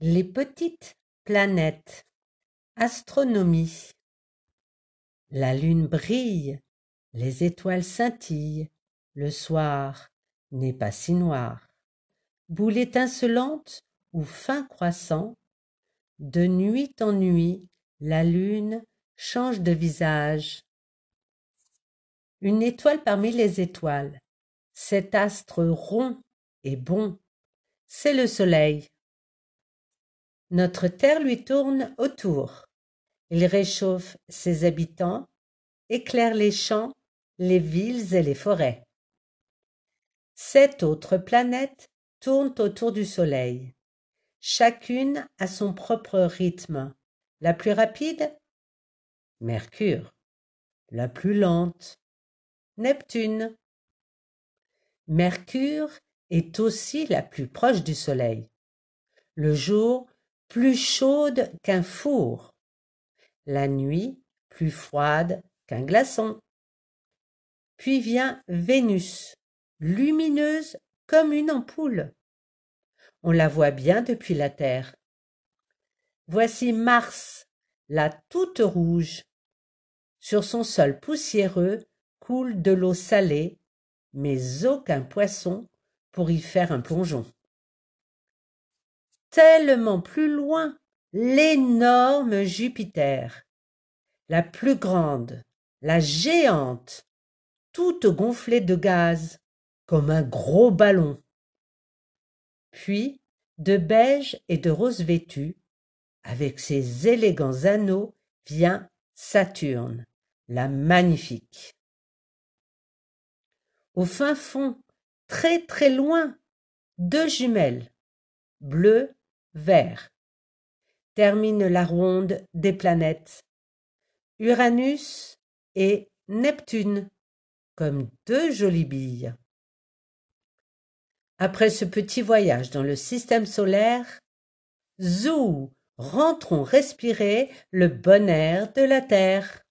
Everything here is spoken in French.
Les petites planètes. Astronomie. La lune brille, les étoiles scintillent, le soir n'est pas si noir. Boule étincelante ou fin croissant, de nuit en nuit, la lune change de visage. Une étoile parmi les étoiles, cet astre rond et bon, c'est le soleil. Notre terre lui tourne autour. Il réchauffe ses habitants, éclaire les champs, les villes et les forêts. Sept autres planètes tournent autour du Soleil. Chacune a son propre rythme. La plus rapide Mercure. La plus lente Neptune. Mercure est aussi la plus proche du Soleil. Le jour plus chaude qu'un four, la nuit plus froide qu'un glaçon. Puis vient Vénus, lumineuse comme une ampoule. On la voit bien depuis la Terre. Voici Mars, la toute rouge. Sur son sol poussiéreux coule de l'eau salée, mais aucun poisson pour y faire un plongeon tellement plus loin l'énorme Jupiter, la plus grande, la géante, toute gonflée de gaz, comme un gros ballon. Puis, de beige et de rose vêtu, avec ses élégants anneaux, vient Saturne, la magnifique. Au fin fond, très très loin, deux jumelles, bleues vert. Termine la ronde des planètes. Uranus et Neptune, comme deux jolies billes. Après ce petit voyage dans le système solaire, zou, rentrons respirer le bon air de la Terre.